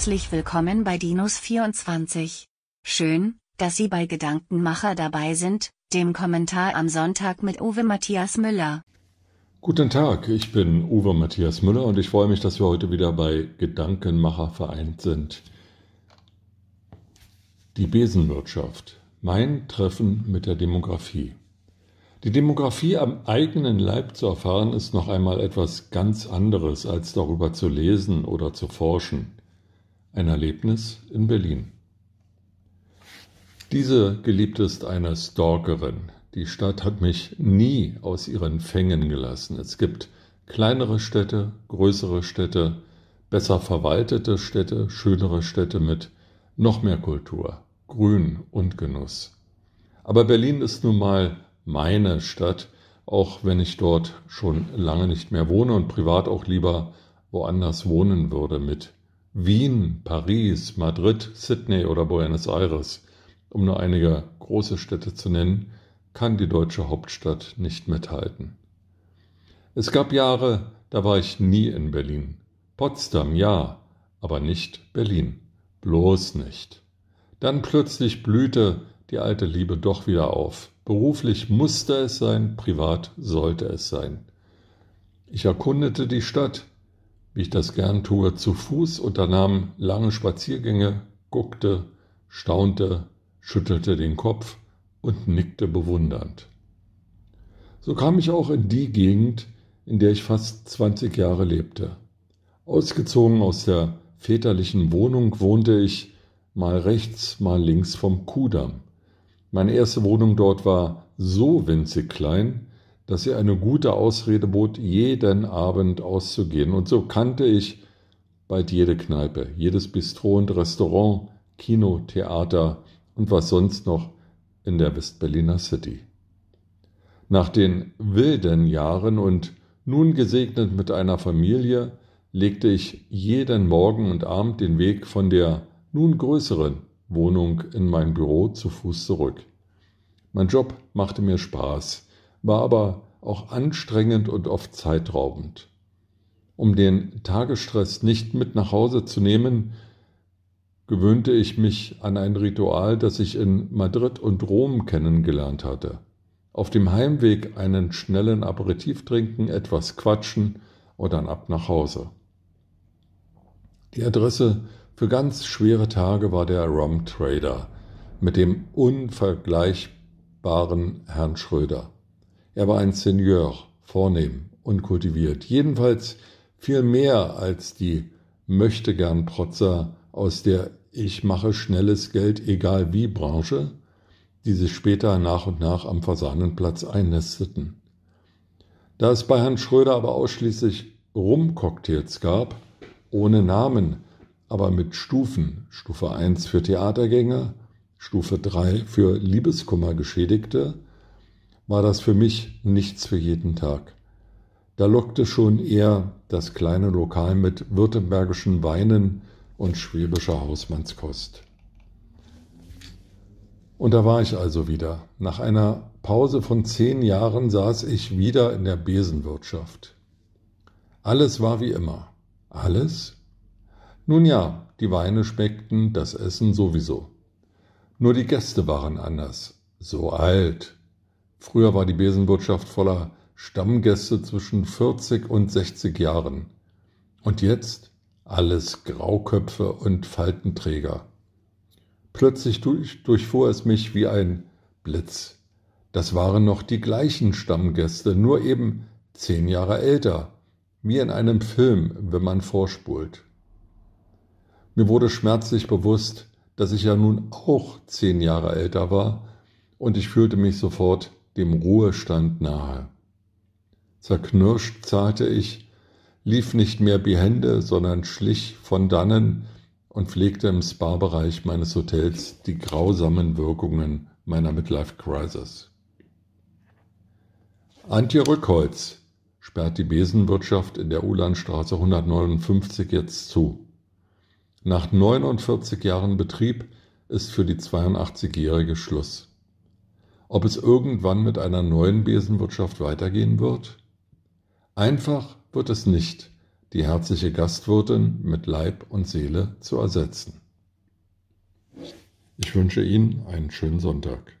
herzlich willkommen bei Dinos24. Schön, dass Sie bei Gedankenmacher dabei sind, dem Kommentar am Sonntag mit Uwe Matthias Müller. Guten Tag, ich bin Uwe Matthias Müller und ich freue mich, dass wir heute wieder bei Gedankenmacher vereint sind. Die Besenwirtschaft. Mein Treffen mit der Demografie. Die Demografie am eigenen Leib zu erfahren, ist noch einmal etwas ganz anderes, als darüber zu lesen oder zu forschen. Ein Erlebnis in Berlin. Diese Geliebte ist eine Stalkerin. Die Stadt hat mich nie aus ihren Fängen gelassen. Es gibt kleinere Städte, größere Städte, besser verwaltete Städte, schönere Städte mit noch mehr Kultur, Grün und Genuss. Aber Berlin ist nun mal meine Stadt, auch wenn ich dort schon lange nicht mehr wohne und privat auch lieber woanders wohnen würde mit Wien, Paris, Madrid, Sydney oder Buenos Aires, um nur einige große Städte zu nennen, kann die deutsche Hauptstadt nicht mithalten. Es gab Jahre, da war ich nie in Berlin. Potsdam ja, aber nicht Berlin. Bloß nicht. Dann plötzlich blühte die alte Liebe doch wieder auf. Beruflich musste es sein, privat sollte es sein. Ich erkundete die Stadt, wie ich das gern tue, zu Fuß, unternahm lange Spaziergänge, guckte, staunte, schüttelte den Kopf und nickte bewundernd. So kam ich auch in die Gegend, in der ich fast 20 Jahre lebte. Ausgezogen aus der väterlichen Wohnung wohnte ich mal rechts, mal links vom Kudamm. Meine erste Wohnung dort war so winzig klein, dass sie eine gute Ausrede bot, jeden Abend auszugehen. Und so kannte ich bald jede Kneipe, jedes Bistro und Restaurant, Kino, Theater und was sonst noch in der Westberliner City. Nach den wilden Jahren und nun gesegnet mit einer Familie, legte ich jeden Morgen und Abend den Weg von der nun größeren Wohnung in mein Büro zu Fuß zurück. Mein Job machte mir Spaß, war aber auch anstrengend und oft zeitraubend. Um den Tagesstress nicht mit nach Hause zu nehmen, gewöhnte ich mich an ein Ritual, das ich in Madrid und Rom kennengelernt hatte. Auf dem Heimweg einen schnellen Aperitif trinken, etwas quatschen und dann ab nach Hause. Die Adresse für ganz schwere Tage war der Rum Trader mit dem unvergleichbaren Herrn Schröder. Er war ein Seigneur, vornehm, unkultiviert, jedenfalls viel mehr als die möchtegern Protzer aus der Ich mache schnelles Geld egal wie Branche, die sich später nach und nach am Fasanenplatz einnesteten. Da es bei Herrn Schröder aber ausschließlich Rumcocktails gab, ohne Namen, aber mit Stufen. Stufe 1 für Theatergänger, Stufe 3 für Liebeskummergeschädigte, war das für mich nichts für jeden Tag. Da lockte schon eher das kleine Lokal mit württembergischen Weinen und schwäbischer Hausmannskost. Und da war ich also wieder. Nach einer Pause von zehn Jahren saß ich wieder in der Besenwirtschaft. Alles war wie immer. Alles? Nun ja, die Weine schmeckten, das Essen sowieso. Nur die Gäste waren anders. So alt. Früher war die Besenwirtschaft voller Stammgäste zwischen 40 und 60 Jahren. Und jetzt alles Grauköpfe und Faltenträger. Plötzlich durch, durchfuhr es mich wie ein Blitz. Das waren noch die gleichen Stammgäste, nur eben zehn Jahre älter, wie in einem Film, wenn man vorspult. Mir wurde schmerzlich bewusst, dass ich ja nun auch zehn Jahre älter war, und ich fühlte mich sofort dem Ruhestand nahe. Zerknirscht zahlte ich, lief nicht mehr behende, sondern schlich von dannen und pflegte im Spa-Bereich meines Hotels die grausamen Wirkungen meiner Midlife Crisis. Antje Rückholz sperrt die Besenwirtschaft in der Ulandstraße 159 jetzt zu. Nach 49 Jahren Betrieb ist für die 82-Jährige Schluss. Ob es irgendwann mit einer neuen Besenwirtschaft weitergehen wird? Einfach wird es nicht, die herzliche Gastwirtin mit Leib und Seele zu ersetzen. Ich wünsche Ihnen einen schönen Sonntag.